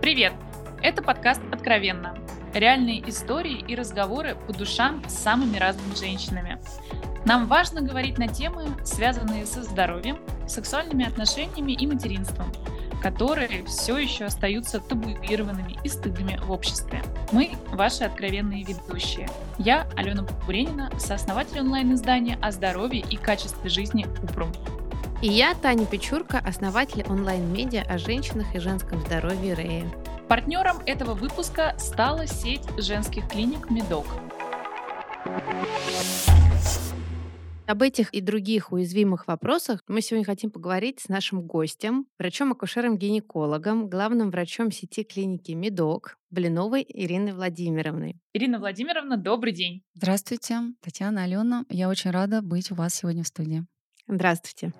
Привет! Это подкаст «Откровенно». Реальные истории и разговоры по душам с самыми разными женщинами. Нам важно говорить на темы, связанные со здоровьем, сексуальными отношениями и материнством, которые все еще остаются табуированными и стыдными в обществе. Мы – ваши откровенные ведущие. Я Алена Буренина, сооснователь онлайн-издания о здоровье и качестве жизни «Упрум». И я, Таня Печурка, основатель онлайн-медиа о женщинах и женском здоровье Рея. Партнером этого выпуска стала сеть женских клиник «Медок». Об этих и других уязвимых вопросах мы сегодня хотим поговорить с нашим гостем, врачом-акушером-гинекологом, главным врачом сети клиники «Медок» Блиновой Ириной Владимировной. Ирина Владимировна, добрый день. Здравствуйте, Татьяна, Алена. Я очень рада быть у вас сегодня в студии. Здравствуйте.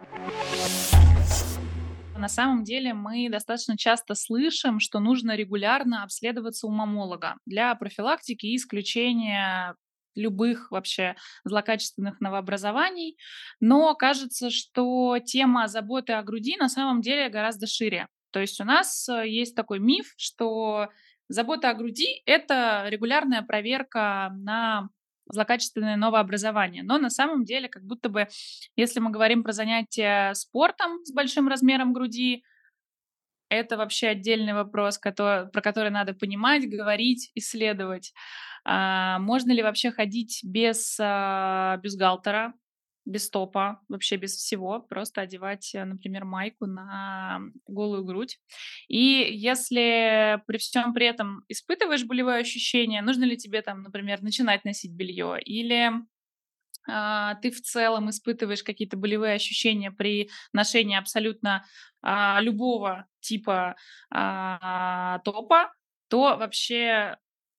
На самом деле мы достаточно часто слышим, что нужно регулярно обследоваться у мамолога для профилактики и исключения любых вообще злокачественных новообразований. Но кажется, что тема заботы о груди на самом деле гораздо шире. То есть у нас э, есть такой миф, что забота о груди — это регулярная проверка на злокачественное новообразование. Но на самом деле, как будто бы, если мы говорим про занятия спортом с большим размером груди, это вообще отдельный вопрос, который, про который надо понимать, говорить, исследовать. А, можно ли вообще ходить без а, бюстгальтера? Без топа, вообще без всего, просто одевать, э, например, майку на голую грудь. И если при всем при этом испытываешь болевое ощущение, нужно ли тебе там, например, начинать носить белье или а, ты в целом испытываешь какие-то болевые ощущения при ношении абсолютно а, любого типа а, топа, то вообще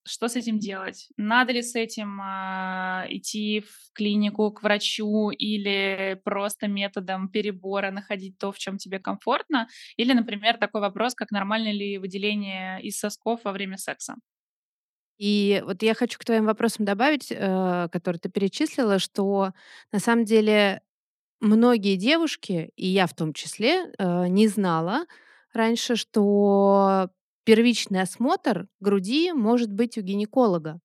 что с этим делать? Надо ли с этим а, идти в клинику к врачу или просто методом перебора находить то, в чем тебе комфортно? Или, например, такой вопрос, как нормально ли выделение из сосков во время секса? И вот я хочу к твоим вопросам добавить, э, которые ты перечислила, что на самом деле многие девушки, и я в том числе, э, не знала раньше, что первичный осмотр груди может быть у гинеколога.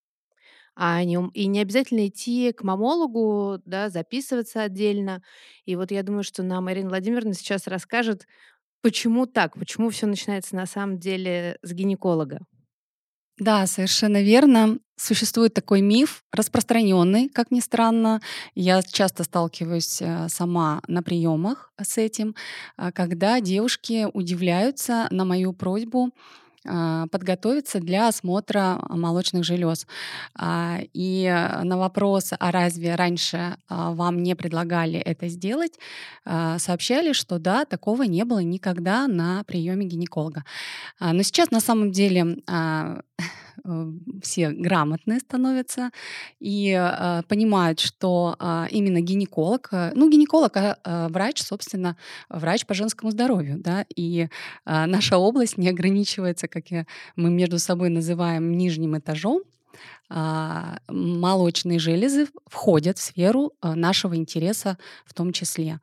А не, и не обязательно идти к мамологу, да, записываться отдельно. И вот я думаю, что нам Ирина Владимировна сейчас расскажет, почему так, почему все начинается на самом деле с гинеколога. Да, совершенно верно. Существует такой миф, распространенный, как ни странно. Я часто сталкиваюсь э, сама на приемах с этим, а, когда девушки удивляются на мою просьбу подготовиться для осмотра молочных желез. А, и на вопрос, а разве раньше а, вам не предлагали это сделать, сообщали, что да, такого не было никогда на приеме гинеколога. Но сейчас на самом деле все грамотные становятся и э, понимают, что э, именно гинеколог, э, ну, гинеколог, а э, врач, собственно, врач по женскому здоровью, да, и э, наша область не ограничивается, как мы между собой называем, нижним этажом, а, молочные железы входят в сферу нашего интереса в том числе.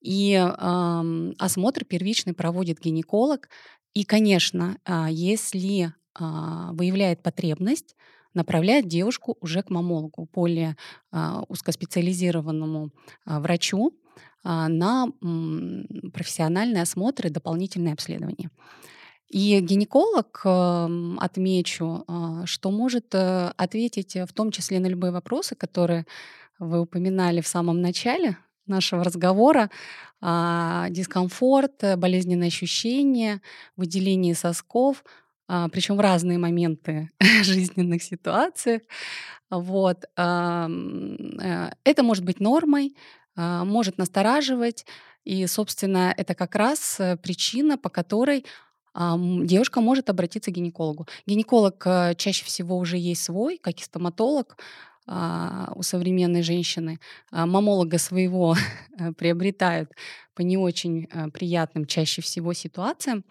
И э, осмотр первичный проводит гинеколог. И, конечно, если а, выявляет потребность, направляет девушку уже к мамологу, более а, узкоспециализированному а, врачу на профессиональные осмотры, дополнительные обследования. И гинеколог, отмечу, что может э, ответить в том числе на любые вопросы, которые вы упоминали в самом начале нашего разговора. Дискомфорт, болезненные ощущения, выделение сосков — а, причем в разные моменты жизненных ситуациях. Вот. Э, это может быть нормой, а, может настораживать. И, собственно, это как раз э, причина, по которой девушка может обратиться к гинекологу. Гинеколог э, чаще всего уже есть свой, как и стоматолог а, у современной женщины. Мамолога своего приобретают по не очень э, приятным чаще всего ситуациям.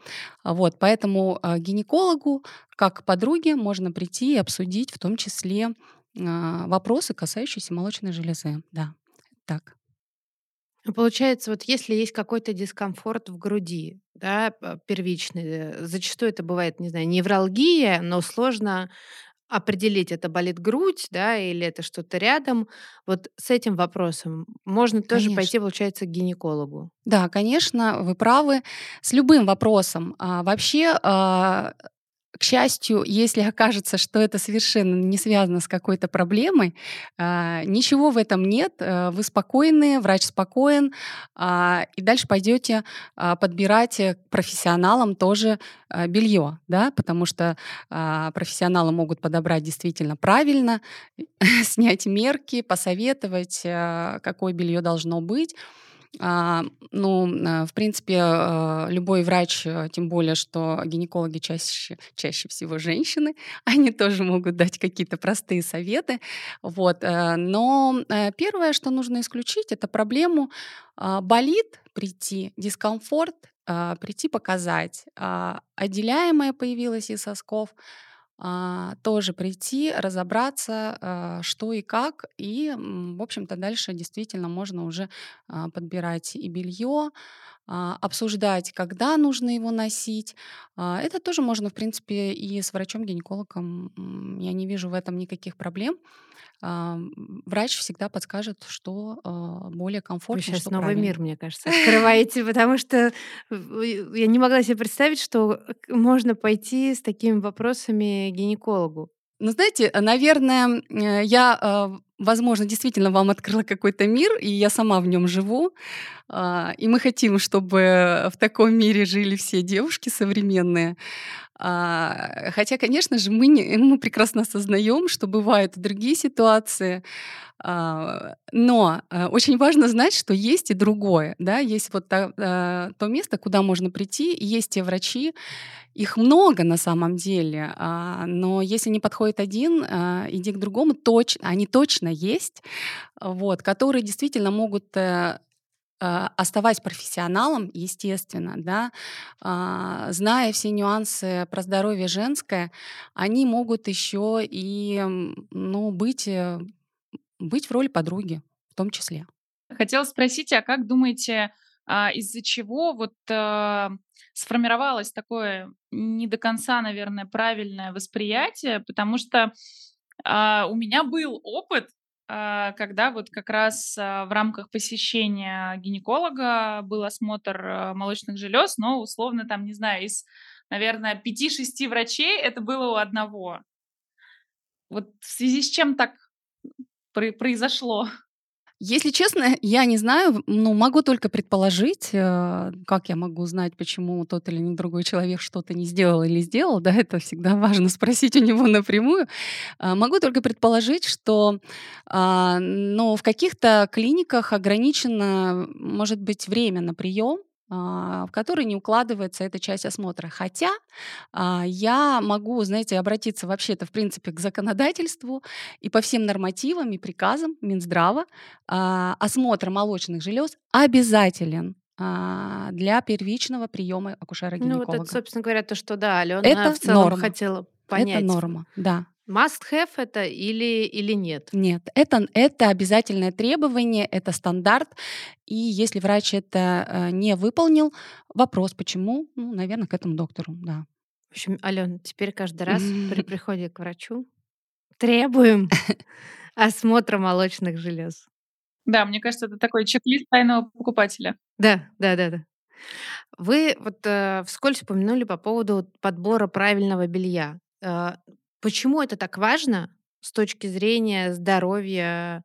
А вот, поэтому э, гинекологу, как подруге, можно прийти и обсудить в том числе а, вопросы, касающиеся молочной железы. Да, так. Получается, вот если есть какой-то дискомфорт в груди, да, первичный. Зачастую это бывает, не знаю, невралгия, но сложно определить, это болит грудь, да, или это что-то рядом. Вот с этим вопросом можно тоже Конечно. пойти, получается, к гинекологу. Да, конечно, вы правы. С любым вопросом. А, вообще, а, к счастью, если окажется, что это совершенно не связано с какой-то проблемой, а, ничего в этом нет. Э, вы спокойны, врач спокоен, а, и дальше пойдете а, подбирать э, к профессионалам тоже а, белье, да, потому что профессионалы могут подобрать действительно правильно, снять мерки, посоветовать, какое белье должно быть. А, ну, а, в принципе, а, любой врач, а, тем более, что гинекологи чаще, чаще всего женщины, они тоже могут дать какие-то простые советы. Вот. э, Но э, первое, что нужно исключить, это проблему а, болит прийти, дискомфорт прийти показать. А, Отделяемое появилось из сосков, тоже прийти, разобраться, а, что и как, и, в общем-то, дальше действительно можно уже а, подбирать и белье, а, обсуждать, когда нужно его носить. А, Это тоже можно, в принципе, и с врачом-гинекологом. Я не вижу в этом никаких проблем. А, Врач всегда подскажет, что а, более Вы комфортно, сейчас что новый мир, правильно. мне кажется, открываете, потому что я не могла себе представить, что к можно пойти с такими вопросами к гинекологу. Ну, знаете, э, наверное, э, я, э, возможно, действительно вам открыла какой-то мир, и я сама в нем живу. А, И мы хотим, чтобы в таком мире жили все девушки современные. А, Хотя, конечно же, мы, не, мы прекрасно осознаем, что бывают другие ситуации. А, Но э, очень важно знать, что есть и другое. Да? Есть вот та- э, то место, куда можно прийти, есть те врачи, их много на самом деле, а, но если не подходит один, а, иди к другому. Точно, они точно есть, вот, которые действительно могут э, оставаясь профессионалом, естественно, да, а, зная все нюансы про здоровье женское, они могут еще и ну, быть, э, быть в роли подруги в том числе. Хотела спросить, а как думаете, а, из-за чего вот а, сформировалось такое не до конца, наверное, правильное восприятие? Потому что а, у меня был опыт, а, когда вот как раз а, в рамках посещения гинеколога был осмотр а, молочных желез, но условно там, не знаю, из, наверное, пяти-шести врачей это было у одного. Вот в связи с чем так про- произошло? Если честно, я не знаю, ну, могу только предположить, э, как я могу знать, почему тот или другой человек что-то не сделал или сделал, да, это всегда важно спросить у него напрямую. А, Могу только предположить, что, а, ну, в каких-то клиниках ограничено, может быть, время на прием, в который не укладывается эта часть осмотра. Хотя а, я могу, знаете, обратиться вообще-то, в принципе, к законодательству и по всем нормативам и приказам Минздрава а, осмотр молочных желез обязателен а, для первичного приема Ну, вот это, акушера-гинеколога. собственно говоря, то, что, да, Алена Это в целом норма. хотела Это понять, норма, да. Must have это или или нет. Нет, это, это обязательное требование, это стандарт. И если врач это э, не выполнил, вопрос, почему? Ну, наверное, к этому доктору, да. В общем, Алена, теперь каждый раз при приходе к врачу требуем осмотра молочных желез. Да, мне кажется, это такой чек-лист тайного покупателя. Да, да-да-да. Вы вот, э, вскользь упомянули по поводу подбора правильного белья. Э, почему это так важно с точки зрения здоровья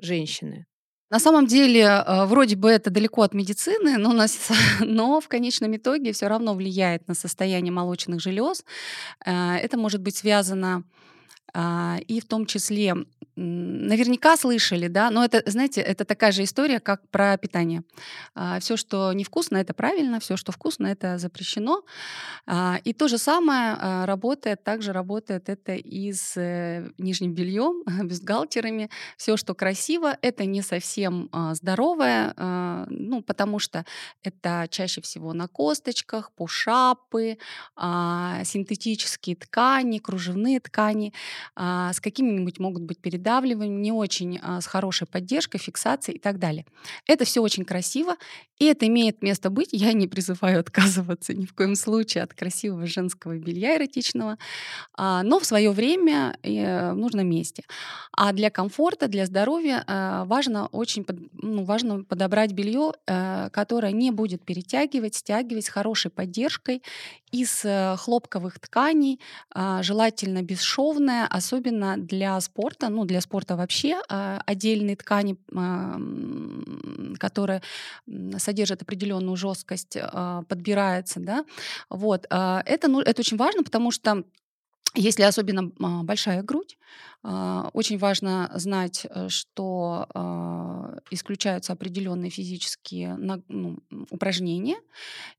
женщины? На самом деле, э, вроде бы это далеко от медицины, но, нас, но в конечном итоге все равно влияет на состояние молочных желез. Э, Это может быть связано а, и в том числе, наверняка слышали, да, но это, знаете, это такая же история, как про питание. Все, что невкусно, это правильно, все, что вкусно, это запрещено. А, И то же самое а, работает, также работает это и с э, нижним бельем, бюстгальтерами. Все, что красиво, это не совсем а, здоровое, а, ну, потому что это чаще всего на косточках, пушапы, а, синтетические ткани, кружевные ткани а, с какими-нибудь могут быть передачами придавливанием, не очень а, с хорошей поддержкой, фиксацией и так далее. Это все очень красиво, и это имеет место быть. Я не призываю отказываться ни в коем случае от красивого женского белья эротичного, а, но в свое время э, в нужном месте. А для комфорта, для здоровья э, важно очень ну, важно подобрать белье, э, которое не будет перетягивать, стягивать с хорошей поддержкой из хлопковых тканей, а, желательно бесшовное, особенно для спорта, ну для спорта вообще отдельные ткани, которые содержит определенную жесткость, а, подбирается, да, вот, а, это, ну, это очень важно, потому что если особенно а, большая грудь, а, очень важно знать, э, что а, исключаются определенные физические ну, упражнения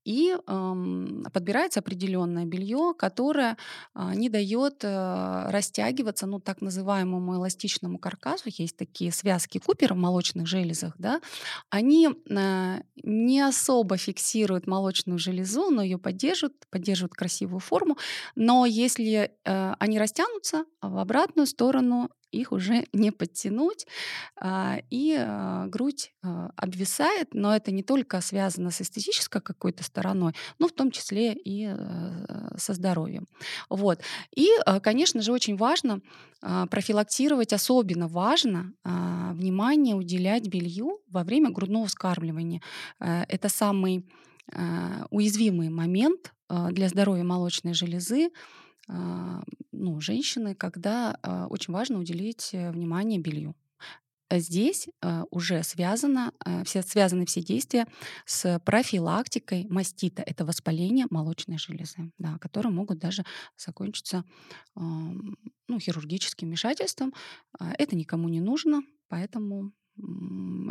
и подбирается определенное белье, которое не дает э, растягиваться, ну, так называемому эластичному каркасу. Есть такие связки Купера в молочных железах, да, они э, не особо фиксируют молочную железу, но ее поддерживают, поддерживают красивую форму. Но если они растянутся в обратную сторону, сторону их уже не подтянуть, а, и а, грудь а, обвисает, но это не только связано с эстетической какой-то стороной, но в том числе и со здоровьем. Вот. И, конечно же, очень важно профилактировать, особенно важно внимание уделять белью во время грудного вскармливания. Э, это самый уязвимый момент для здоровья молочной железы, ну, женщины, когда а, очень важно уделить э, внимание белью. Здесь а, уже связано, все, связаны все действия с профилактикой мастита. Это воспаление молочной железы, да, которые могут даже закончиться ну, хирургическим вмешательством. Это никому не нужно, поэтому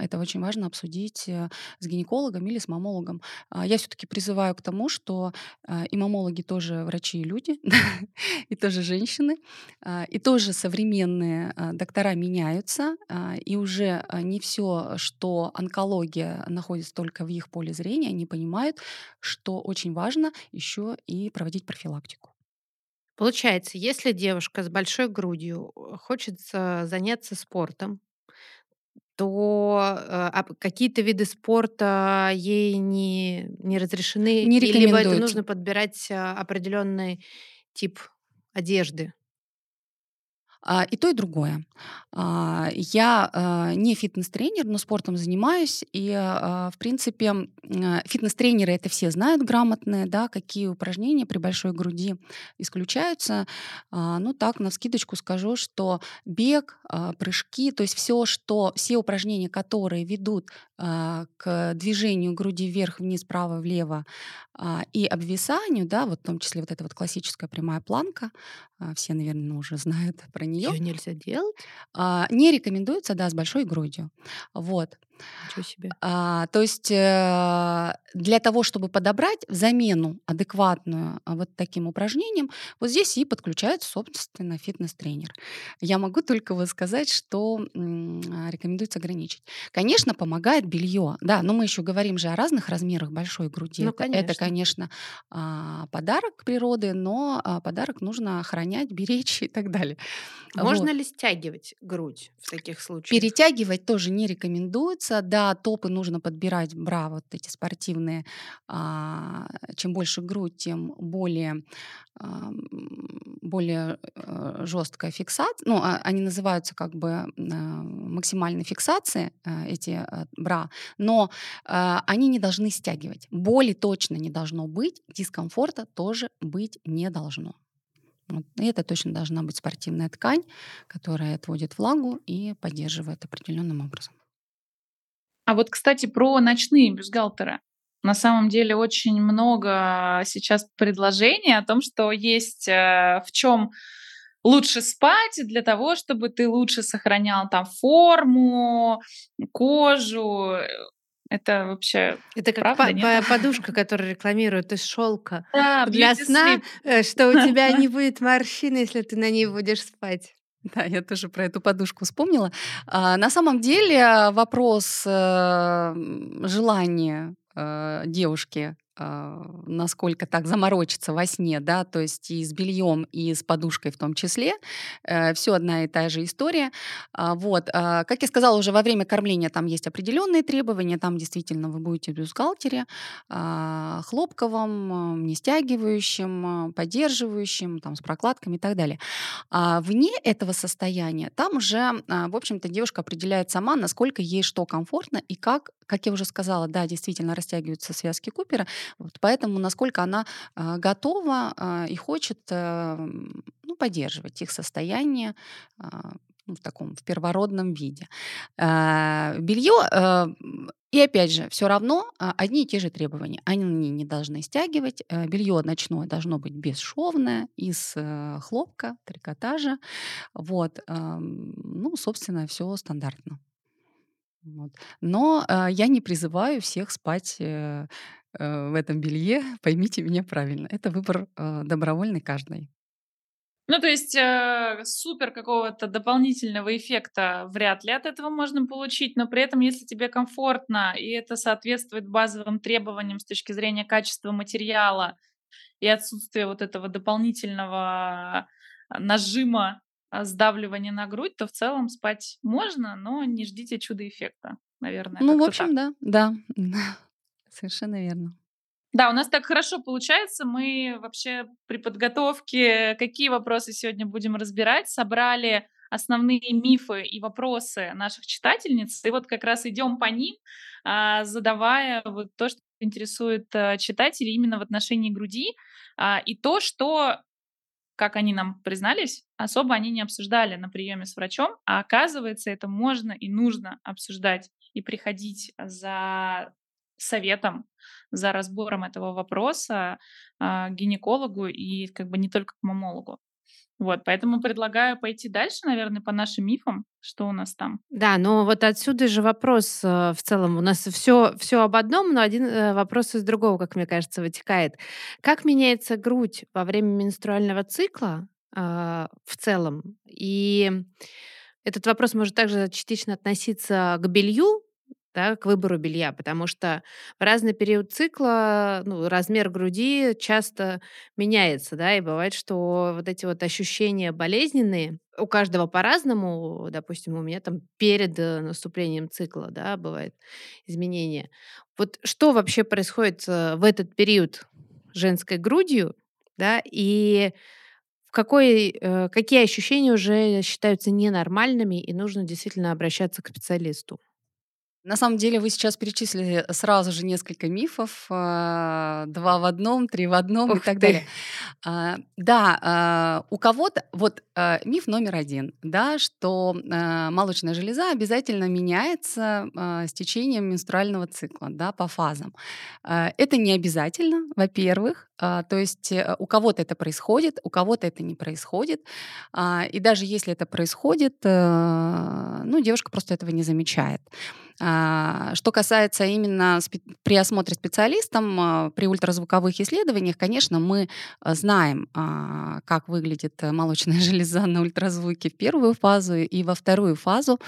это очень важно обсудить э, с гинекологом или с мамологом. А, я все-таки призываю к тому, что а, и мамологи тоже врачи и люди, и тоже женщины, а, и тоже современные доктора меняются, и уже не все, что онкология находится только в их поле зрения, они понимают, что очень важно еще и проводить профилактику. Получается, если девушка с большой грудью э, хочет заняться спортом, то, э, а какие-то виды спорта ей не не разрешены, Не либо это нужно подбирать, а, определенный тип одежды? А, и то, и другое. А, я а, не фитнес-тренер, но спортом занимаюсь. И, в принципе, фитнес-тренеры это все знают грамотные, да, какие упражнения при большой груди исключаются. Ну, так, на скидочку скажу, что бег, прыжки, то есть все, что, все упражнения, которые ведут к движению груди вверх, вниз, вправо, влево и обвисанию, да, вот в том числе вот эта вот классическая прямая планка, все, наверное, уже знают про нее Её нельзя делать? А, не рекомендуется, да, с большой грудью. Вот. Ничего себе. А, то есть э, для того, чтобы подобрать замену адекватную а, вот таким упражнениям, вот здесь и подключается, собственно, фитнес-тренер. Я могу только вот сказать, что а, рекомендуется ограничить. Конечно, помогает белье, да, но мы еще говорим же о разных размерах большой груди. Ну, это, это, конечно. конечно, а, подарок природы, но подарок нужно охранять, беречь и так далее. Можно Вот. ли стягивать грудь в таких случаях? Перетягивать тоже не рекомендуется. Да, топы нужно подбирать, бра, вот эти спортивные. А, чем больше грудь, тем более, а, более э, жесткая фиксация. Ну, а, они называются как бы а, максимальной фиксации, а, эти а, бра, но а, они не должны стягивать. Боли точно не должно быть, дискомфорта тоже быть не должно. Вот. И это точно должна быть спортивная ткань, которая отводит влагу и поддерживает определенным образом. А вот, кстати, про ночные бюстгальтеры. На самом деле очень много сейчас предложений о том, что есть э, в чем лучше спать для того, чтобы ты лучше сохранял там форму, кожу. Это вообще Это как правда, по- нет? по- подушка, которую рекламируют из шелка Да, для сна, sleep. э, что у тебя не будет морщин, если ты на ней будешь спать. Да, я тоже про эту подушку вспомнила. А, на самом деле вопрос э, желания э, девушки насколько так заморочиться во сне, да, то есть и с бельем, и с подушкой в том числе. Э, все одна и та же история. А, вот. А, как я сказала, уже во время кормления там есть определенные требования. Там действительно вы будете в бюстгальтере, а, хлопковом, не стягивающим, поддерживающим, там, с прокладками и так далее. А вне этого состояния там уже, в общем-то, девушка определяет сама, насколько ей что комфортно и как, как я уже сказала, да, действительно растягиваются связки Купера, вот, поэтому насколько она а, готова а, и хочет а, ну, поддерживать их состояние ну, в таком в первородном виде. А, белье а, и опять же, все равно одни и те же требования. Они не должны стягивать. Белье ночное должно быть бесшовное, из а, хлопка, трикотажа. Вот. Ну, собственно, все стандартно. Вот. Но э, я не призываю всех спать э, э, в этом белье. Поймите меня правильно. Это выбор э, добровольный каждый. Ну, то есть э, супер какого-то дополнительного эффекта вряд ли от этого можно получить, но при этом, если тебе комфортно и это соответствует базовым требованиям с точки зрения качества материала и отсутствия вот этого дополнительного нажима а, сдавливания на грудь, то в целом спать можно, но не ждите чудо-эффекта, наверное. Ну, в общем, так. да, да, совершенно верно. Да, у нас так хорошо получается. Мы вообще при подготовке, какие вопросы сегодня будем разбирать, собрали основные мифы и вопросы наших читательниц. И вот как раз идем по ним, а, задавая вот то, что интересует а, читателей именно в отношении груди, и то, что как они нам признались, особо они не обсуждали на приеме с врачом, а оказывается, это можно и нужно обсуждать и приходить за советом, за разбором этого вопроса э, гинекологу и как бы не только к мамологу. Вот, поэтому предлагаю пойти дальше, наверное, по нашим мифам, что у нас там. Да, но вот отсюда же вопрос э, в целом. У нас все, все об одном, но один э, вопрос из другого, как мне кажется, вытекает. Как меняется грудь во время менструального цикла э, в целом? И этот вопрос может также частично относиться к белью, да, к выбору белья, потому что в разный период цикла ну, размер груди часто меняется, да, и бывает, что вот эти вот ощущения болезненные у каждого по-разному, допустим, у меня там перед э, наступлением цикла, да, бывает изменения. Вот что вообще происходит э, в этот период женской грудью, да, и какой, э, какие ощущения уже считаются ненормальными, и нужно действительно обращаться к специалисту? На самом деле вы сейчас перечислили сразу же несколько мифов, а, два в одном, три в одном Ух и так ты. далее. А, да, а, у кого-то, вот миф номер один, да, что молочная железа обязательно меняется с течением менструального цикла, да, по фазам. Это не обязательно, во-первых, то есть э, у кого-то это происходит, у кого-то это не происходит, и даже если это происходит, э, ну, девушка просто этого не замечает. А, что касается именно при осмотре специалистом, а, при ультразвуковых исследованиях, конечно, мы а, знаем, как выглядит молочная железа на ультразвуке в первую фазу и во вторую фазу.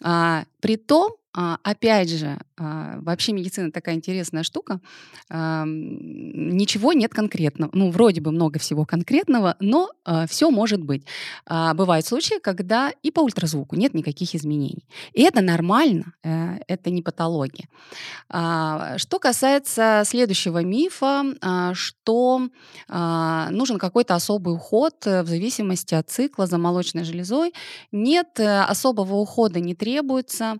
При том, опять же, вообще медицина такая интересная штука. А, ничего нет конкретного. Ну, вроде бы много всего конкретного, но а, все может быть. А, бывают случаи, когда и по ультразвуку нет никаких изменений. И это нормально, а, это не патология. А, что касается следующего мифа, а, что а, нужен какой-то особый уход в зависимости от цикла за молочной железой. Нет, э, особого ухода не требуется.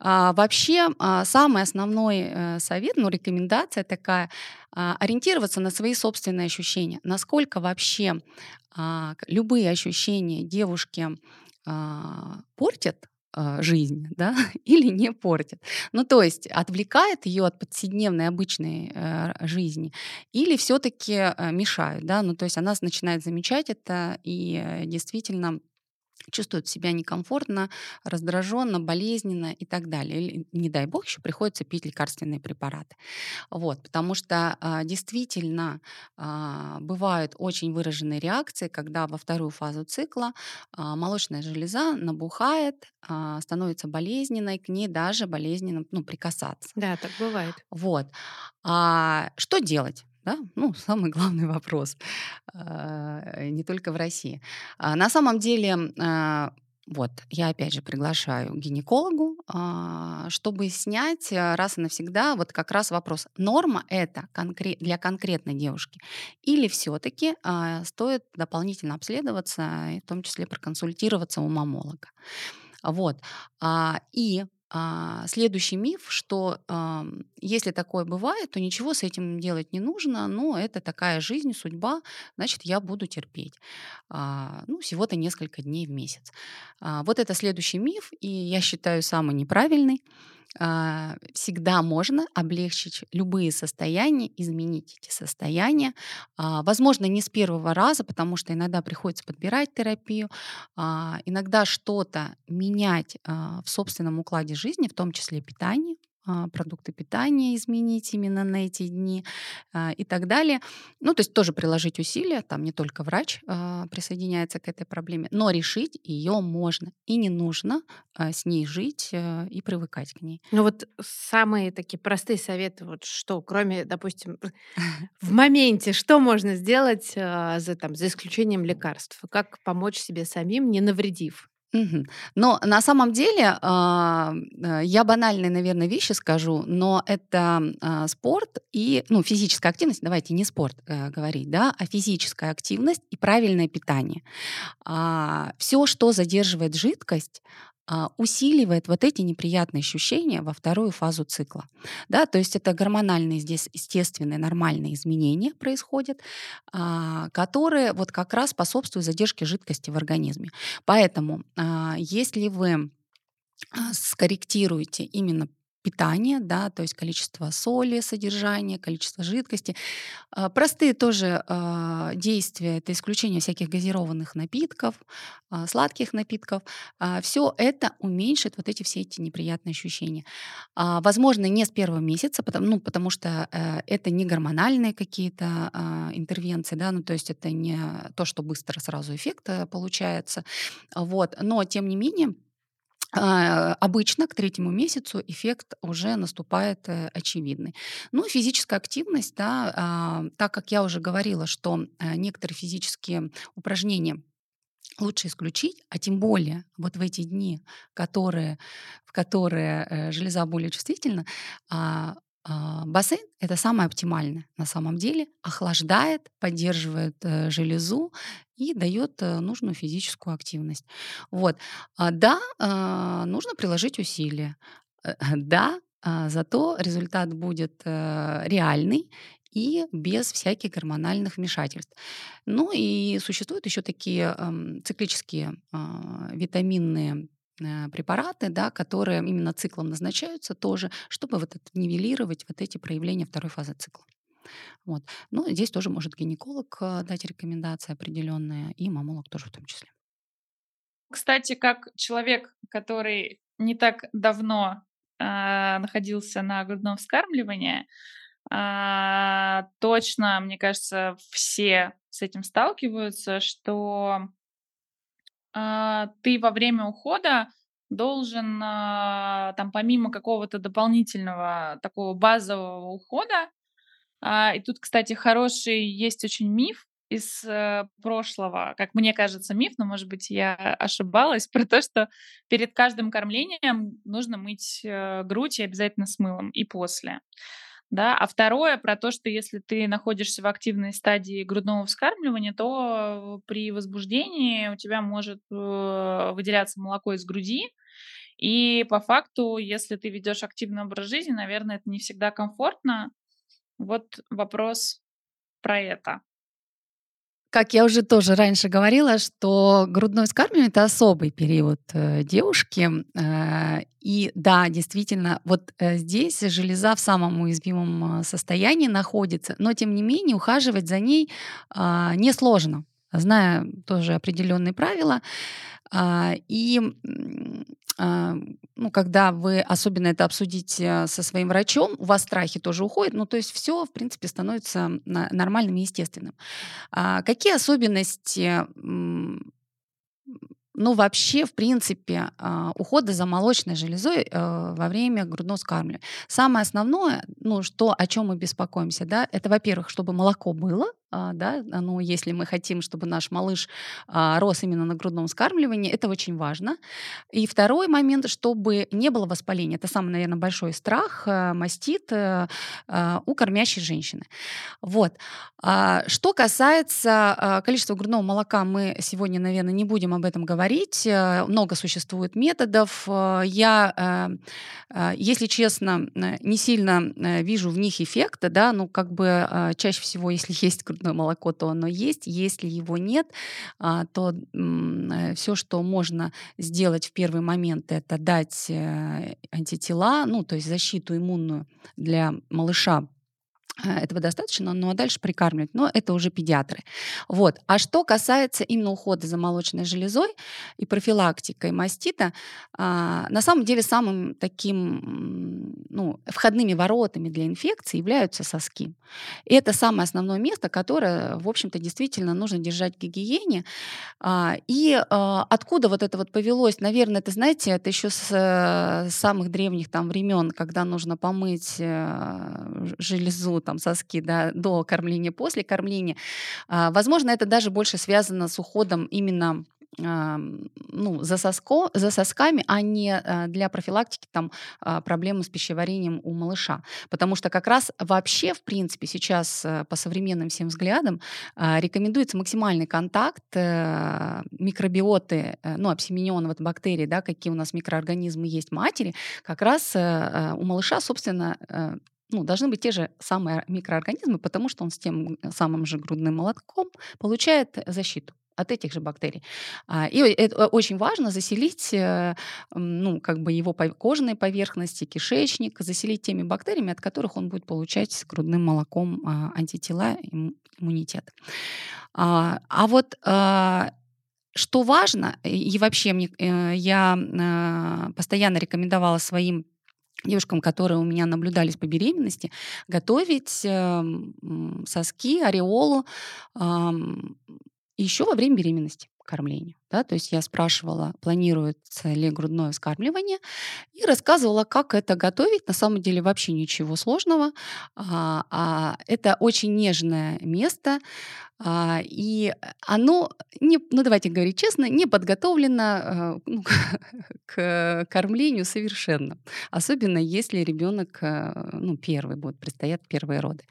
А, а, вообще, а, самый основной э, совет, ну, рекомендация такая, а, ориентироваться на свои собственные ощущения. Насколько вообще любые ощущения девушки портят жизнь, да, или не портят. Ну, то есть отвлекает ее от повседневной обычной э, жизни, или все-таки э, мешают, да, ну, то есть она начинает замечать это и действительно чувствуют себя некомфортно, раздраженно, болезненно и так далее. Или, не дай бог, еще приходится пить лекарственные препараты. Вот, потому что а, действительно а, бывают очень выраженные реакции, когда во вторую фазу цикла а, молочная железа набухает, а, становится болезненной, к ней даже болезненно ну, прикасаться. Да, так бывает. Вот. А, что делать? Да? Ну, самый главный вопрос, а, не только в России. А, на самом деле, а, вот, я опять же приглашаю гинекологу, чтобы снять а, раз и навсегда вот как раз вопрос, норма это для конкретной девушки или все-таки стоит дополнительно обследоваться, и в том числе проконсультироваться у мамолога. Вот. И а, следующий миф, что а, если такое бывает, то ничего с этим делать не нужно, ну, это такая жизнь, судьба, значит, я буду терпеть. А, ну, всего-то несколько дней в месяц. А, вот это следующий миф, и я считаю самый неправильный. А, всегда можно облегчить любые состояния, изменить эти состояния. А, возможно, не с первого раза, потому что иногда приходится подбирать терапию, а, иногда что-то менять в собственном укладе жизни, в том числе питание, продукты питания изменить именно на эти дни а, и так далее. Ну, то есть тоже приложить усилия, там не только врач а, присоединяется к этой проблеме, но решить ее можно и не нужно с ней жить и привыкать к ней. Ну вот самые такие простые советы, вот что, кроме, допустим, в моменте, что можно сделать за, там, за исключением лекарств? Как помочь себе самим, не навредив? Мгм. Но на самом деле, а, э, я банальные, наверное, вещи скажу, но это, а, спорт и, ну, физическая активность, давайте не спорт, э, говорить, да, а физическая активность и правильное питание. А, всё, что задерживает жидкость, усиливает вот эти неприятные ощущения во вторую фазу цикла. Да, то есть это гормональные здесь естественные нормальные изменения происходят, а, которые вот как раз способствуют задержке жидкости в организме. Поэтому, а, если вы скорректируете именно питание, да, то есть количество соли, содержание, количество жидкости. А, простые тоже а, действия, это исключение всяких газированных напитков, а, сладких напитков. Все это уменьшит вот эти все эти неприятные ощущения. Возможно, не с первого месяца, потому, ну, потому что э, это не гормональные какие-то интервенции, да, ну, то есть это не то, что быстро сразу эффект э, получается. Вот. Но, тем не менее, обычно к третьему месяцу эффект уже наступает э, очевидный. Ну, физическая активность, да, а, так как я уже говорила, что э, некоторые физические упражнения лучше исключить, а тем более вот в эти дни, которые, в которые э, железа более чувствительна, а, а, бассейн это самое оптимальное на самом деле, охлаждает, поддерживает э, железу и дает э, нужную физическую активность. Вот. А, да, а, нужно приложить усилия. Э, да, а, зато результат будет э, реальный и без всяких гормональных вмешательств. Ну и существуют еще такие эм, циклические а, витаминные Э, препараты, да, которые именно циклом назначаются тоже, чтобы вот это, нивелировать вот эти проявления второй фазы цикла. Вот. Ну, здесь тоже может гинеколог э, дать рекомендации определенные, и мамолог тоже в том числе. Кстати, как человек, который не так давно э, находился на грудном вскармливании, э, точно, мне кажется, все с этим сталкиваются, что ты во время ухода должен, а, там, помимо какого-то дополнительного такого базового ухода, а, и тут, кстати, хороший есть очень миф из э, прошлого, как мне кажется, миф, но, может быть, я ошибалась, про то, что перед каждым кормлением нужно мыть э, грудь и обязательно с мылом, и после да. А второе про то, что если ты находишься в активной стадии грудного вскармливания, то при возбуждении у тебя может э, выделяться молоко из груди, и по факту, если ты ведешь активный образ жизни, наверное, это не всегда комфортно. Вот вопрос про это. Как я уже тоже раньше говорила, что грудное вскармливание это особый период э, девушки. Э, и да, действительно, вот э, здесь железа в самом уязвимом состоянии находится, но тем не менее ухаживать за ней э, несложно. зная тоже определенные правила. А, и а, ну, когда вы особенно это обсудите со своим врачом, у вас страхи тоже уходят, ну, то есть все, в принципе, становится нормальным и естественным. А какие особенности ну, вообще, в принципе, а, ухода за молочной железой э, во время грудного скармливания. Самое основное, ну, что, о чем мы беспокоимся, да, это, во-первых, чтобы молоко было, а, да, ну, если мы хотим, чтобы наш малыш а, рос именно на грудном скармливании, это очень важно. И второй момент, чтобы не было воспаления. Это самый, наверное, большой страх, э, мастит э, а, у кормящей женщины. Вот. Что касается количества грудного молока, мы сегодня, наверное, не будем об этом говорить. Э, много существует методов. Я, если честно, не сильно вижу в них эффекта, да, ну, как бы чаще всего, если есть грудное молоко, то оно есть. Если его нет, а, то э, все, что можно сделать в первый момент, это дать э, антитела, ну, то есть защиту иммунную для малыша этого достаточно, ну а дальше прикармливать. Но это уже педиатры. Вот. А что касается именно ухода за молочной железой и профилактикой мастита, а, на самом деле самым таким ну, входными воротами для инфекции являются соски. И это самое основное место, которое, в общем-то, действительно нужно держать в гигиене. А, и а, откуда вот это вот повелось? Наверное, это, знаете, это еще с э, самых древних там времен, когда нужно помыть э, железу там соски да, до кормления, после кормления. А, возможно, это даже больше связано с уходом именно ну, за, соско, за сосками, а не а, для профилактики там, а, проблемы с пищеварением у малыша. Потому что как раз вообще, в принципе, сейчас э, по современным всем взглядам рекомендуется максимальный контакт э, микробиоты, э, ну, обсемененного бактерий, да, какие у нас микроорганизмы есть матери, как раз у малыша, собственно, ну, должны быть те же самые микроорганизмы, потому что он с тем самым же грудным молотком получает защиту от этих же бактерий. А, и это очень важно заселить, э, ну, как бы его кожные поверхности, кишечник, заселить теми бактериями, от которых он будет получать с грудным молоком а, антитела, иммунитет. А, а вот что важно, и вообще мне, э, я постоянно рекомендовала своим девушкам, которые у меня наблюдались по беременности, готовить э, соски, ореолу еще во время беременности кормлению. Да? То есть я спрашивала, планируется ли грудное вскармливание, и рассказывала, как это готовить. На самом деле вообще ничего сложного. А, а это очень нежное место, а, и оно, не, ну давайте говорить честно, не подготовлено а, ну, к кормлению совершенно. Особенно если ребенок а, ну, первый будет, предстоят первые роды.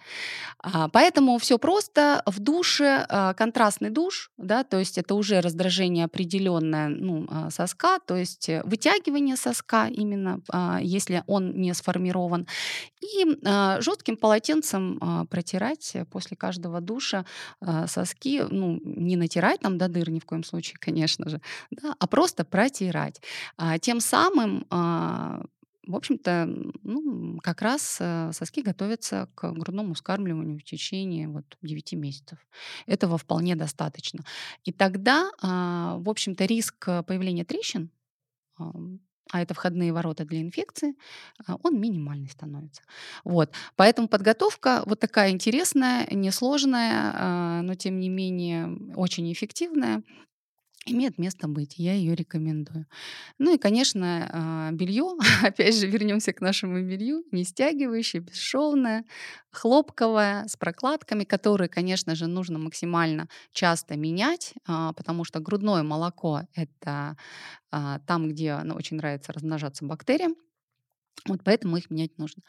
Поэтому все просто. В душе контрастный душ, да, то есть это уже раздражение определенное ну, соска, то есть вытягивание соска именно, если он не сформирован. И жестким полотенцем протирать после каждого душа а, соски, ну, не натирать там до дыр ни в коем случае, конечно же, да, а просто протирать. А, тем самым а, в общем-то, ну, как раз э, соски готовятся к грудному вскармливанию в течение вот 9 месяцев. Этого вполне достаточно. И тогда, в общем-то, риск появления трещин а это входные ворота для инфекции, а, он минимальный становится. Вот. Поэтому подготовка вот такая интересная, несложная, а, но тем не менее очень эффективная имеет место быть, я ее рекомендую. Ну и, конечно, а, белье, опять же, вернемся к нашему белью, не стягивающее, бесшовное, хлопковое, с прокладками, которые, конечно же, нужно максимально часто менять, а, потому что грудное молоко — это а, там, где ну, очень нравится размножаться бактериям, вот поэтому их менять нужно.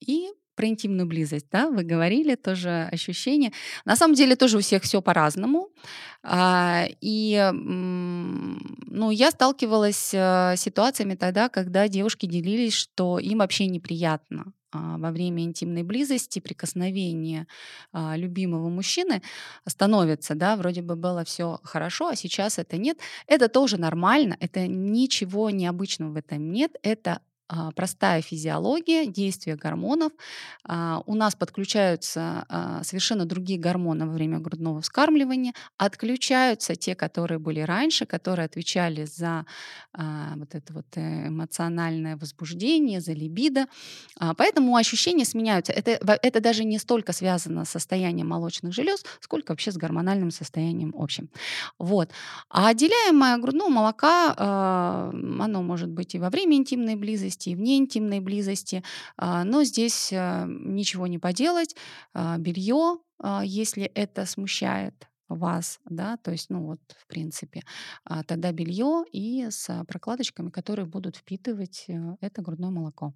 И про интимную близость, да, вы говорили, тоже ощущение. На самом деле тоже у всех все по-разному. А, и ну, я сталкивалась э, с ситуациями тогда, когда девушки делились, что им вообще неприятно а, во время интимной близости, прикосновения а, любимого мужчины становится, да, вроде бы было все хорошо, а сейчас это нет. Это тоже нормально, это ничего необычного в этом нет, это простая физиология, действие гормонов. А, у нас подключаются а, совершенно другие гормоны во время грудного вскармливания, отключаются те, которые были раньше, которые отвечали за вот это вот э, эмоциональное возбуждение, за либидо. Поэтому ощущения сменяются. Это, это даже не столько связано с состоянием молочных желез, сколько вообще с гормональным состоянием общим. Вот. А отделяемое грудного молока, оно может быть и во время интимной близости, близости и вне интимной близости. А, но здесь а, ничего не поделать. А, Белье, если это смущает вас, да, то есть, ну вот, в принципе, тогда белье и с прокладочками, которые будут впитывать э, это грудное молоко.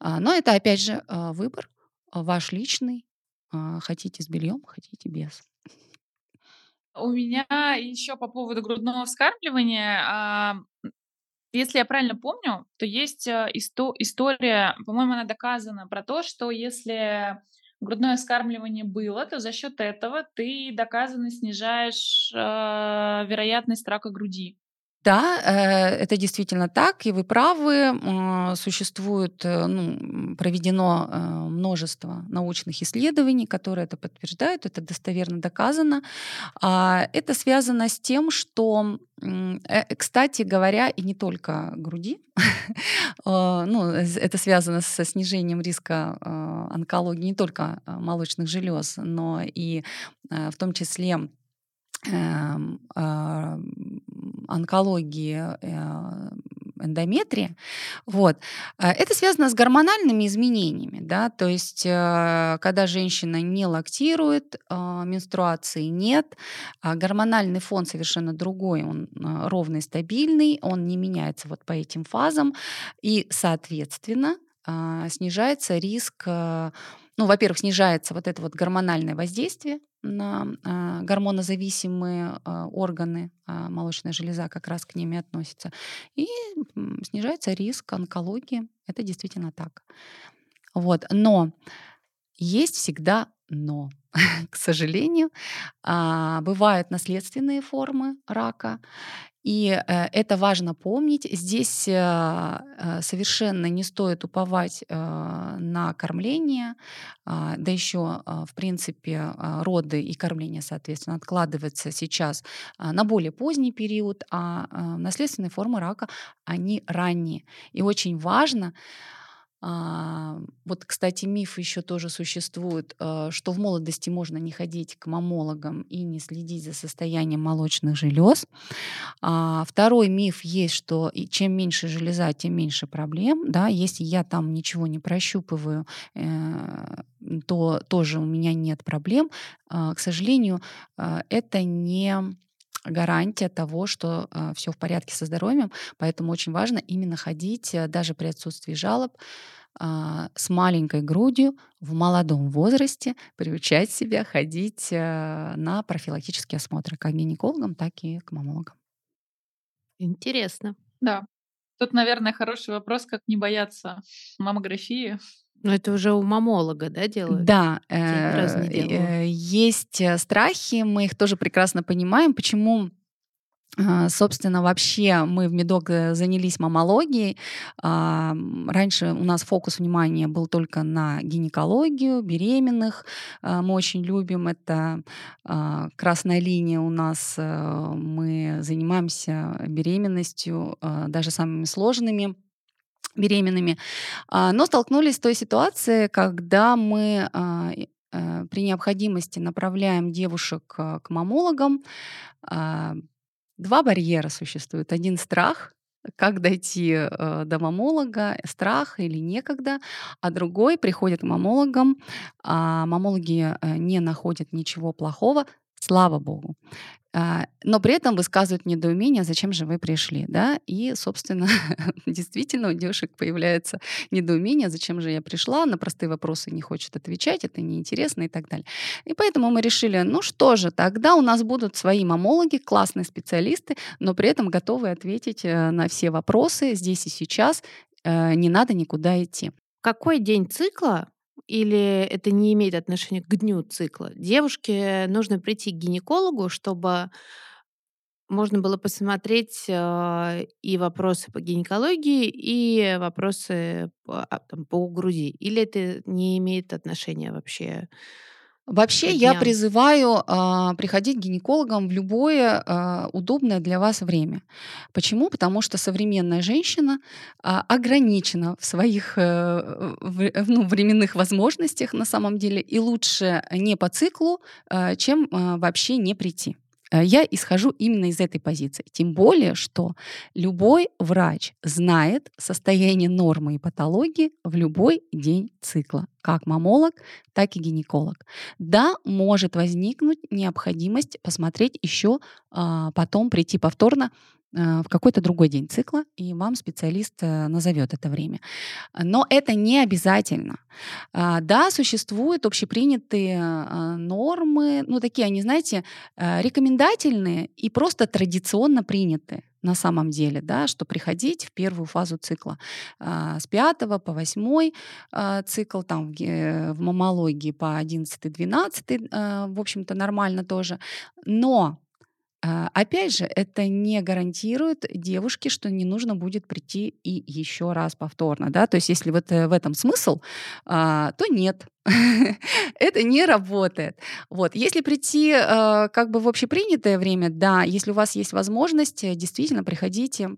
Но это, опять же, выбор ваш личный. Хотите с бельем, хотите без. У меня еще по поводу грудного вскармливания если я правильно помню, то есть э, исто- история, по-моему, она доказана про то, что если грудное вскармливание было, то за счет этого ты доказанно снижаешь э, вероятность рака груди. Да, э, это действительно так, и вы правы. Существует, э, ну, проведено э, множество научных исследований, которые это подтверждают, это достоверно доказано. А, это связано с тем, что, кстати говоря, и не только груди, ну, это связано со снижением риска онкологии не только молочных желез, но и в том числе эм, а, онкологии, э, эндометрия, вот, э, это связано с гормональными изменениями, да, то есть э, когда женщина не лактирует, менструации нет, а гормональный фон совершенно другой, он ровный, стабильный, он не меняется вот по этим фазам, и, соответственно, снижается риск ну, во-первых, снижается вот это вот гормональное воздействие на а, гормонозависимые а, органы, а, молочная железа как раз к ними относится, и снижается риск онкологии. Это действительно так. Вот. Но есть всегда но. К сожалению, бывают наследственные формы рака, и э, это важно помнить. Здесь э, э, совершенно не стоит уповать на кормление, а, да еще, в принципе, роды и кормление, соответственно, откладываются сейчас на более поздний период, а наследственные формы рака, они ранние. И очень важно а, вот, кстати, миф еще тоже существует, э, что в молодости можно не ходить к мамологам и не следить за состоянием молочных желез. А, второй миф есть, что чем меньше железа, тем меньше проблем. Да? Если я там ничего не прощупываю, э, то тоже у меня нет проблем. А, к сожалению, э, это не гарантия того, что э, все в порядке со здоровьем. Поэтому очень важно именно ходить, э, даже при отсутствии жалоб, э, с маленькой грудью в молодом возрасте, приучать себя ходить э, на профилактические осмотры как гинекологам, так и к мамологам. Интересно. Да. Тут, наверное, хороший вопрос, как не бояться маммографии. Но это уже у мамолога, да, делают? Да, э, э, есть э, страхи, мы их тоже прекрасно понимаем. Почему а, Собственно, вообще мы в Медок занялись мамологией. А, раньше у нас фокус внимания был только на гинекологию, беременных. А, мы очень любим это. Красная линия у нас. Мы занимаемся беременностью, даже самыми сложными беременными, а, но столкнулись с той ситуацией, когда мы а, э, при необходимости направляем девушек а, к мамологам. Два барьера существуют. Один страх, как дойти э, до мамолога, страх или некогда, а другой приходит к мамологам, а мамологи э, не находят ничего плохого, слава богу. А, но при этом высказывают недоумение, зачем же вы пришли, да, и, собственно, действительно у девушек появляется недоумение, зачем же я пришла, на простые вопросы не хочет отвечать, это неинтересно и так далее. И поэтому мы решили, ну что же, тогда у нас будут свои мамологи, классные специалисты, но при этом готовы ответить э, на все вопросы здесь и сейчас, э, не надо никуда идти. Какой день цикла или это не имеет отношения к дню цикла? Девушке нужно прийти к гинекологу, чтобы можно было посмотреть, а, и вопросы по гинекологии, и вопросы по, а, там, по груди? Или это не имеет отношения вообще Вообще к я призываю, а, приходить к гинекологам в любое, а, удобное для вас время. Почему? Потому что современная женщина, а, ограничена в своих, э, в ну, временных возможностях на самом деле, и лучше не по циклу, а, чем, а, вообще не прийти. Э, я исхожу именно из этой позиции. Тем более, что любой врач знает состояние нормы и патологии в любой день цикла. Как мамолог, так и гинеколог. Да, может возникнуть необходимость посмотреть еще, а, потом прийти повторно в какой-то другой день цикла, и вам специалист э, назовет это время. Но это не обязательно. А, да, существуют общепринятые а, нормы, ну такие они, знаете, э, рекомендательные и просто традиционно принятые на самом деле, да, что приходить в первую фазу цикла с 5 по 8 цикл, там в, мамологии по 11-12, в общем-то нормально тоже. Но а, опять же, это не гарантирует девушке, что не нужно будет прийти и еще раз повторно, да. То есть если вот, э, в этом смысл, а, то нет, это не работает. Вот. Если прийти, а, как бы в общепринятое время, да, если у вас есть возможность, э, действительно приходите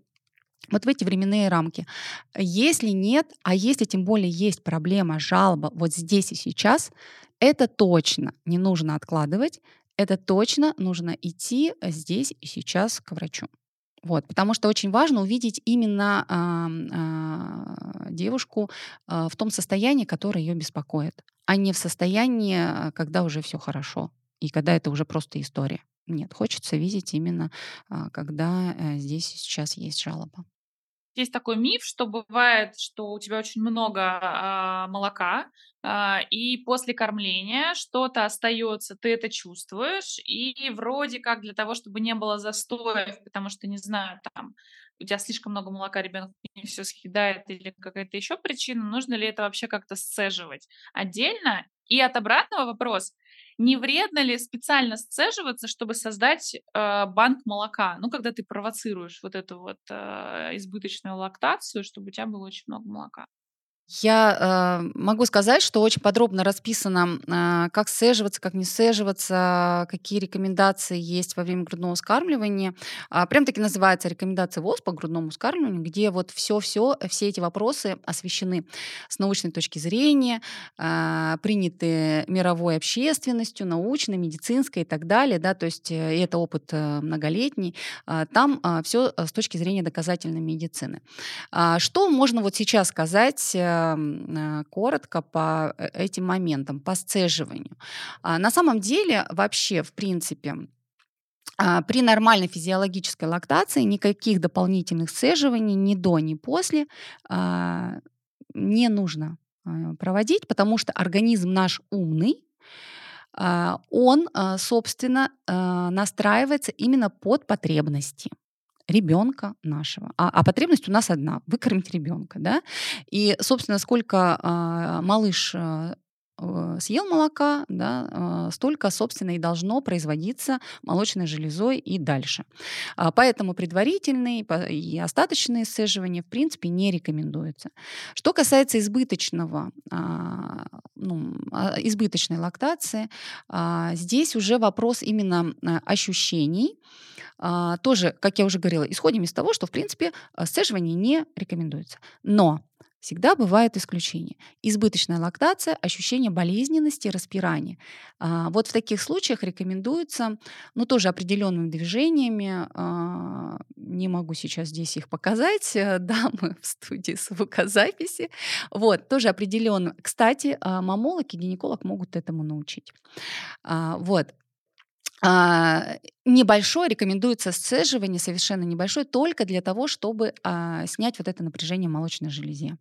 вот в эти временные рамки. Если нет, а если тем более есть проблема, жалоба вот здесь и сейчас, это точно не нужно откладывать это точно нужно идти э, здесь и сейчас к врачу. Вот, потому что очень важно увидеть именно а, а, девушку а, в том состоянии, которое ее беспокоит, а не в состоянии, а, когда уже все хорошо и когда это уже просто история. Нет, хочется видеть именно, а, когда а, здесь сейчас есть жалоба. Есть такой миф, что бывает, что у тебя очень много а, молока, а, и после кормления что-то остается, ты это чувствуешь, и вроде как для того, чтобы не было застоев, потому что, не знаю, там у тебя слишком много молока, ребенок не все съедает или какая-то еще причина, нужно ли это вообще как-то сцеживать отдельно? И от обратного вопрос, не вредно ли специально сцеживаться, чтобы создать э, банк молока? Ну, когда ты провоцируешь вот эту вот э, избыточную лактацию, чтобы у тебя было очень много молока. Я, э, могу сказать, что очень подробно расписано, а, как сцеживаться, как не сцеживаться, какие рекомендации есть во время грудного вскармливания. А, прям-таки называется рекомендация ВОЗ по грудному вскармливанию, где вот все-все, все эти вопросы освещены с научной точки зрения, а, приняты мировой общественностью, научной, медицинской и так далее, да, то есть э, это опыт э, многолетний. А, там все с точки зрения доказательной медицины. А, Что можно вот сейчас сказать Э, коротко по э, этим моментам, по сцеживанию. А, на самом деле, вообще, в принципе, а, при нормальной физиологической лактации никаких дополнительных сцеживаний ни до, ни после а, не нужно проводить, потому что организм наш умный, он, собственно, настраивается именно под потребности ребенка нашего. А, а потребность у нас одна– выкормить ребенка. Да? И, собственно, сколько а, малыш а, съел молока, да, а, столько, собственно, и должно производиться молочной железой и дальше. А, поэтому предварительные и остаточные сцеживания, в принципе, не рекомендуются. Что касается избыточного, а, ну, избыточной лактации, здесь уже вопрос именно ощущений, а, тоже, как я уже говорила, исходим из того, что, в принципе, а, сцеживание не рекомендуется. Но Всегда бывает исключение. Избыточная лактация, ощущение болезненности, распирания. А, вот в таких случаях рекомендуется, ну тоже определенными движениями, а, не могу сейчас здесь их показать, э, дамы в студии звукозаписи, вот, тоже определенно. Кстати, а, мамолог и гинеколог могут этому научить. Вот, а, небольшое рекомендуется сцеживание, совершенно небольшое, только для того, чтобы а, снять вот это напряжение в молочной железе.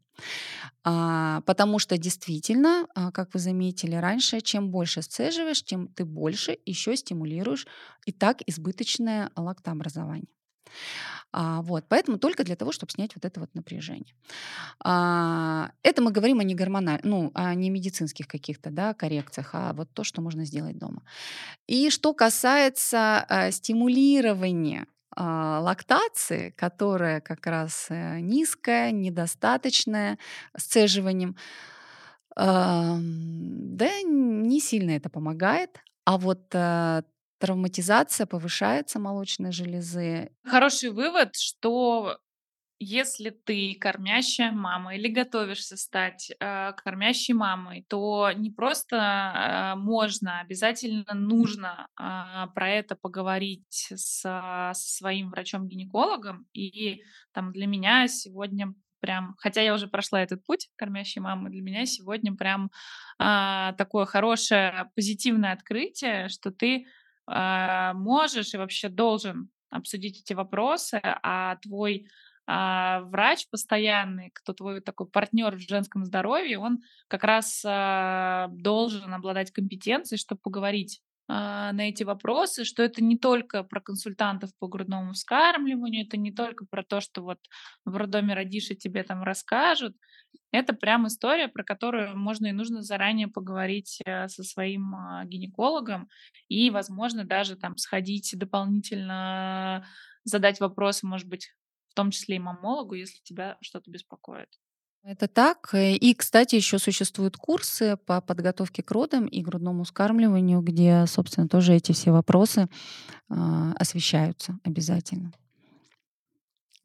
А, потому что действительно, а, как вы заметили раньше, чем больше сцеживаешь, тем ты больше еще стимулируешь и так избыточное лактообразование. А, вот, поэтому только для того, чтобы снять вот это вот напряжение. А, это мы говорим о не гормональных, ну, о не медицинских каких-то, да, коррекциях, а вот то, что можно сделать дома. И что касается а, стимулирования лактации, которая как раз э, низкая, недостаточная, с цеживанием, ам, да, не сильно это помогает. А вот э, травматизация повышается молочной железы. Хороший вывод, что если ты кормящая мама или готовишься стать э, кормящей мамой, то не просто э, можно, обязательно нужно э, про это поговорить с, со своим врачом-гинекологом. И там для меня сегодня прям, хотя я уже прошла этот путь кормящей мамы, для меня сегодня прям э, такое хорошее позитивное открытие, что ты э, можешь и вообще должен обсудить эти вопросы, а твой а, врач постоянный, кто твой такой партнер в женском здоровье, он как раз а, должен обладать компетенцией, чтобы поговорить на эти вопросы, что это не только про консультантов по грудному вскармливанию, это не только про то, что вот в роддоме родишь и тебе там расскажут. Это прям история, про которую можно и нужно заранее поговорить э, со своим а, гинекологом и, возможно, даже там сходить дополнительно задать вопросы, может быть, том числе и мамологу, если тебя что-то беспокоит. Это так. Э, и, кстати, еще существуют курсы по подготовке к родам и грудному скармливанию, где, собственно, тоже эти все вопросы э, освещаются обязательно.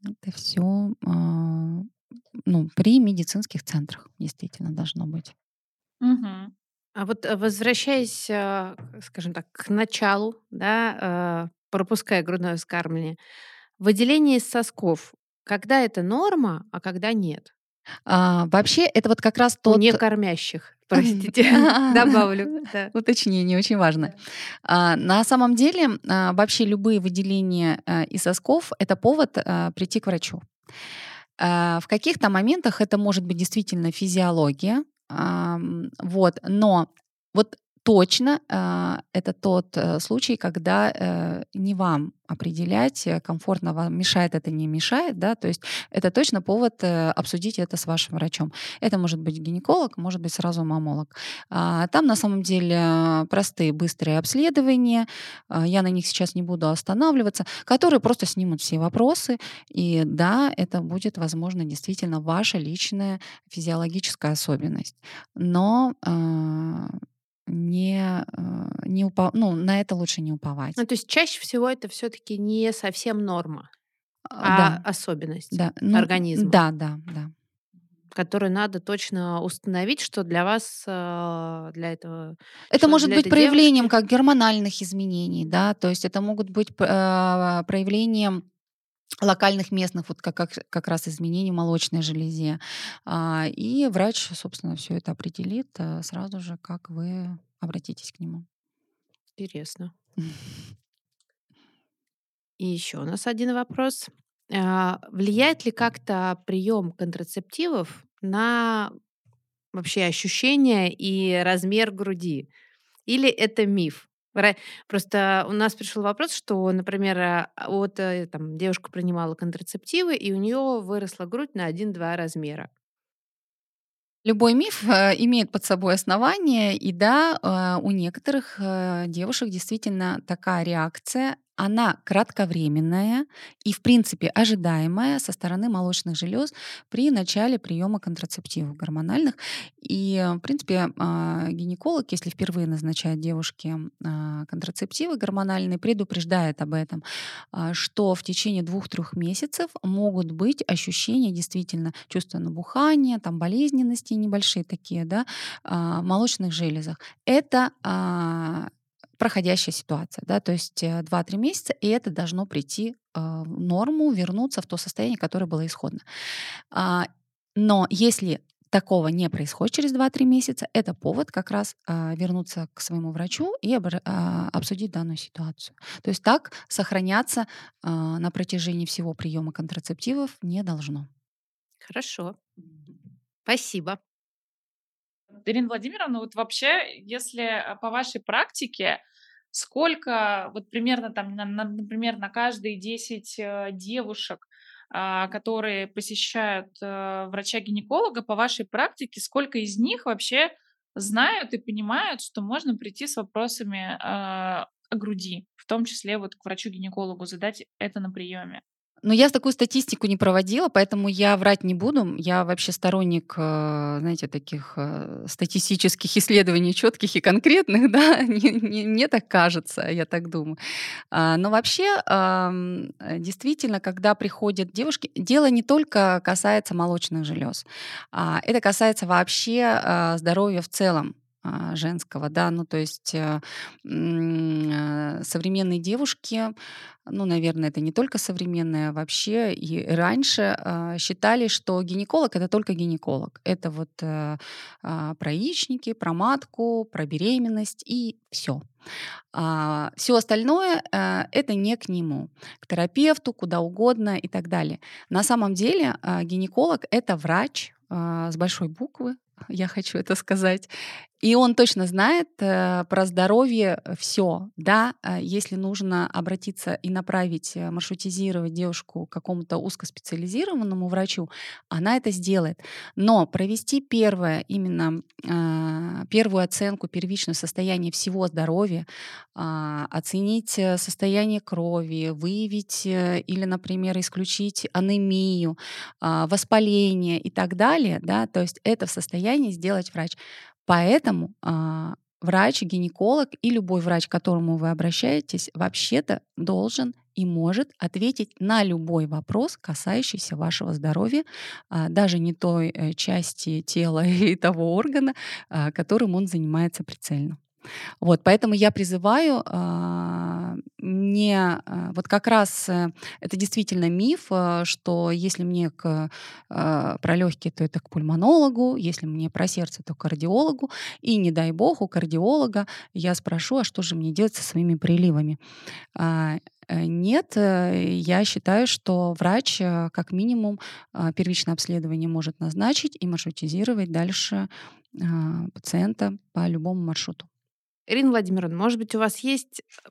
Это все э, а, ну, при медицинских центрах действительно должно быть. Угу. А вот э, возвращаясь, а, скажем так, к началу, да, э, пропуская грудное вскармливание, Выделение из сосков. Когда это норма, а когда нет? А, вообще, это вот как раз тот... У некормящих, простите, добавлю. Уточнение очень важно. А, на самом деле, а, вообще любые выделения а, из сосков — это повод прийти к врачу. В каких-то моментах это может быть действительно физиология, вот, но вот точно это тот э, случай, когда э, не вам определять, э, комфортно вам, мешает это, не мешает, да, то есть это точно повод э, обсудить это с вашим врачом. Это может быть гинеколог, может быть сразу мамолог. А, там на самом деле простые, быстрые обследования, а, я на них сейчас не буду останавливаться, которые просто снимут все вопросы, и да, это будет, возможно, действительно ваша личная физиологическая особенность. Но а, не, э, не упа ну, на это лучше не уповать. Ну, то есть чаще всего это все-таки не совсем норма, а да, особенность да, ну, организма. Да, да, да. Которую надо точно установить, что для вас, э, для этого... Это может быть проявлением девушки... как гормональных изменений, да, то есть это могут быть э, проявлением локальных местных, вот как, как, как раз изменений в молочной железе. А, и врач, собственно, все это определит а, сразу же, как вы обратитесь к нему. Интересно. И еще у нас один вопрос. А, влияет ли как-то прием контрацептивов на вообще ощущение и размер груди? Или это миф? Просто у нас пришел вопрос, что, например, а, вот э, там девушка принимала контрацептивы, и у нее выросла грудь на 1-2 размера. Любой миф э, имеет под собой основание, и да, э, у некоторых девушек действительно такая реакция она кратковременная и, в принципе, ожидаемая со стороны молочных желез при начале приема контрацептивов гормональных. И, в принципе, а, гинеколог, если впервые назначает девушке а, контрацептивы гормональные, предупреждает об этом, а, что в течение двух-трех месяцев могут быть ощущения действительно чувства набухания, там болезненности небольшие такие, да, молочных железах. Это проходящая ситуация, да, то есть 2-3 э, месяца, и это должно прийти а, в норму, вернуться в то состояние, которое было исходно. А, но если такого не происходит через 2-3 месяца, это повод как раз а, вернуться к своему врачу и обсудить данную ситуацию. То есть так сохраняться на протяжении всего приема контрацептивов не должно. Хорошо. Спасибо. Ирина Владимировна, вот вообще, если э, по вашей практике, сколько, вот примерно там, на, на, например, на каждые 10 э, девушек, а, которые посещают э, врача-гинеколога, по вашей практике, сколько из них вообще знают и понимают, что можно прийти с вопросами э, о груди, в том числе вот к врачу-гинекологу, задать это на приеме. Но я такую статистику не проводила, поэтому я врать не буду. Я вообще сторонник, э, знаете, таких э, статистических исследований четких и конкретных, да, не, не, мне так кажется, я так думаю. А, но вообще, действительно, когда приходят девушки, дело не только касается молочных желез, а это касается вообще э, здоровья в целом женского, да, ну то есть э, э, современные девушки, ну, наверное, это не только современные, а вообще и раньше э, считали, что гинеколог это только гинеколог. Это вот э, про яичники, про матку, про беременность и все. А, все остальное это не к нему, к терапевту, куда угодно и так далее. На самом деле гинеколог это врач с большой буквы, я хочу это сказать. И он точно знает э, про здоровье все. Да, э, если нужно обратиться и направить, э, маршрутизировать девушку к какому-то узкоспециализированному врачу, она это сделает. Но провести первое, именно э, первую оценку, первичное состояние всего здоровья, э, оценить э, состояние крови, выявить э, или, например, исключить анемию, э, воспаление и так далее, да, то есть это в состоянии сделать врач. Поэтому а, врач, гинеколог и любой врач, к которому вы обращаетесь, вообще-то должен и может ответить на любой вопрос, касающийся вашего здоровья, а, даже не той э, части тела и того органа, а, которым он занимается прицельно. Вот, поэтому я призываю э, не э, вот как раз э, это действительно миф, э, что если мне к, э, про легкие, то это к пульмонологу, если мне про сердце, то к кардиологу, и не дай бог у кардиолога я спрошу, а что же мне делать со своими приливами? Э, нет, э, я считаю, что врач э, как минимум первичное обследование может назначить и маршрутизировать дальше пациента по любому маршруту. Ирина Владимировна, может быть, у вас есть э,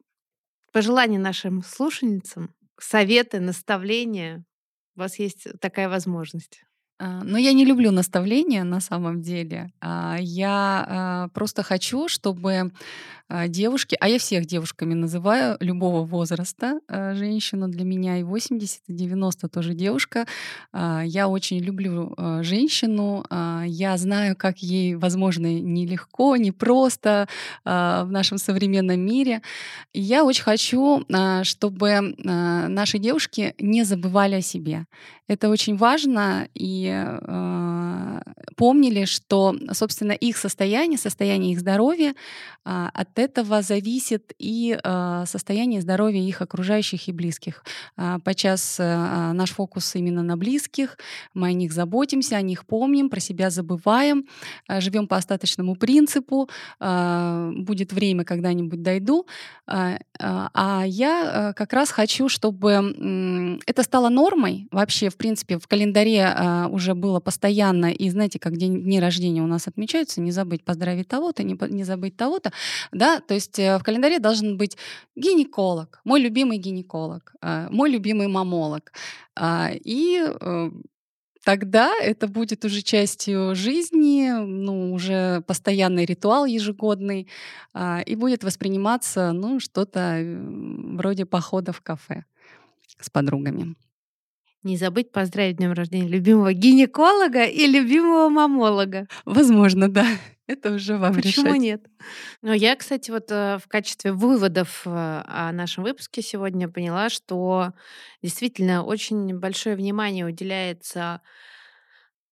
пожелания нашим слушательницам, советы, наставления? У вас есть такая возможность. А, но я не люблю наставления на самом деле. А, я а, просто хочу, чтобы девушки, а я всех девушками называю, любого возраста женщину для меня и 80, и 90 тоже девушка. Я очень люблю женщину. Я знаю, как ей, возможно, нелегко, непросто в нашем современном мире. Я очень хочу, чтобы наши девушки не забывали о себе. Это очень важно, и э, помнили, что, собственно, их состояние, состояние их здоровья, э, от этого зависит и э, состояние здоровья их окружающих и близких. Э, подчас э, наш фокус именно на близких, мы о них заботимся, о них помним, про себя забываем, э, живем по остаточному принципу, э, будет время, когда-нибудь дойду. Э, а я э, как раз хочу, чтобы э, это стало нормой вообще, в принципе, в календаре э, было постоянно, и знаете, как день, дни рождения у нас отмечаются, не забыть поздравить того-то, не, не забыть того-то, да, то есть э, в календаре должен быть гинеколог, мой любимый гинеколог, э, мой любимый мамолог, э, и э, тогда это будет уже частью жизни, ну, уже постоянный ритуал ежегодный, а, и будет восприниматься, ну, что-то вроде похода в кафе с подругами. Не забыть поздравить днем рождения любимого гинеколога и любимого мамолога. Возможно, да. Это уже вам Почему решать. нет? Но я, кстати, вот э, в качестве выводов э, о нашем выпуске сегодня поняла, что действительно очень большое внимание уделяется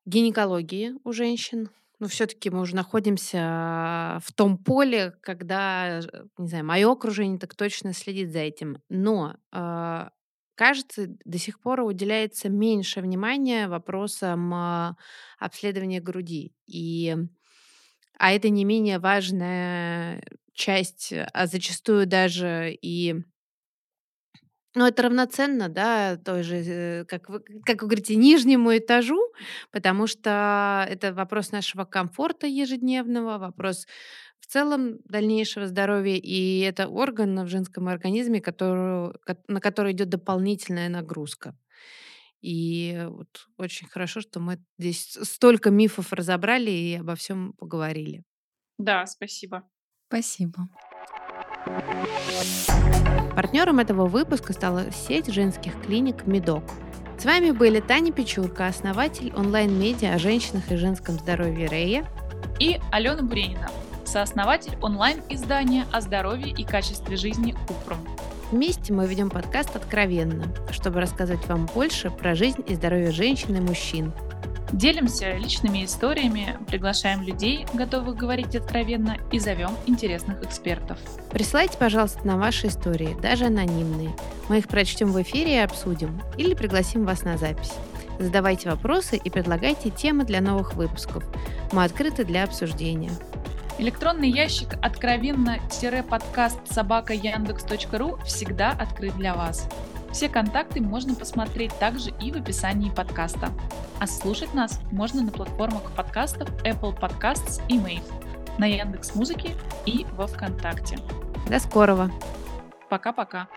гинекологии у женщин. Но все-таки мы уже находимся в том поле, когда, не знаю, мое окружение так точно следит за этим. Но э, кажется, до сих пор уделяется меньше внимания вопросам а, обследования груди. И, а это не менее важная часть, а зачастую даже и ну, это равноценно, да, той же, э, как вы, как вы говорите, нижнему этажу, потому что это вопрос нашего комфорта ежедневного, вопрос целом дальнейшего здоровья, и это орган в женском организме, который, на который идет дополнительная нагрузка. И вот очень хорошо, что мы здесь столько мифов разобрали и обо всем поговорили. Да, спасибо. Спасибо. Партнером этого выпуска стала сеть женских клиник «Медок». С вами были Таня Печурка, основатель онлайн-медиа о женщинах и женском здоровье Рея, и Алена Буренина, сооснователь онлайн-издания о здоровье и качестве жизни Упрум. Вместе мы ведем подкаст «Откровенно», чтобы рассказать вам больше про жизнь и здоровье женщин и мужчин. Делимся личными историями, приглашаем людей, готовых говорить откровенно, и зовем интересных экспертов. Присылайте, пожалуйста, на ваши истории, даже анонимные. Мы их прочтем в эфире и обсудим, или пригласим вас на запись. Задавайте вопросы и предлагайте темы для новых выпусков. Мы открыты для обсуждения. Электронный ящик откровенно-подкаст собака яндекс.ру всегда открыт для вас. Все контакты можно посмотреть также и в описании подкаста. А слушать нас можно на платформах подкастов Apple Podcasts и Mave, на Яндекс Музыке и во Вконтакте. До скорого! Пока-пока!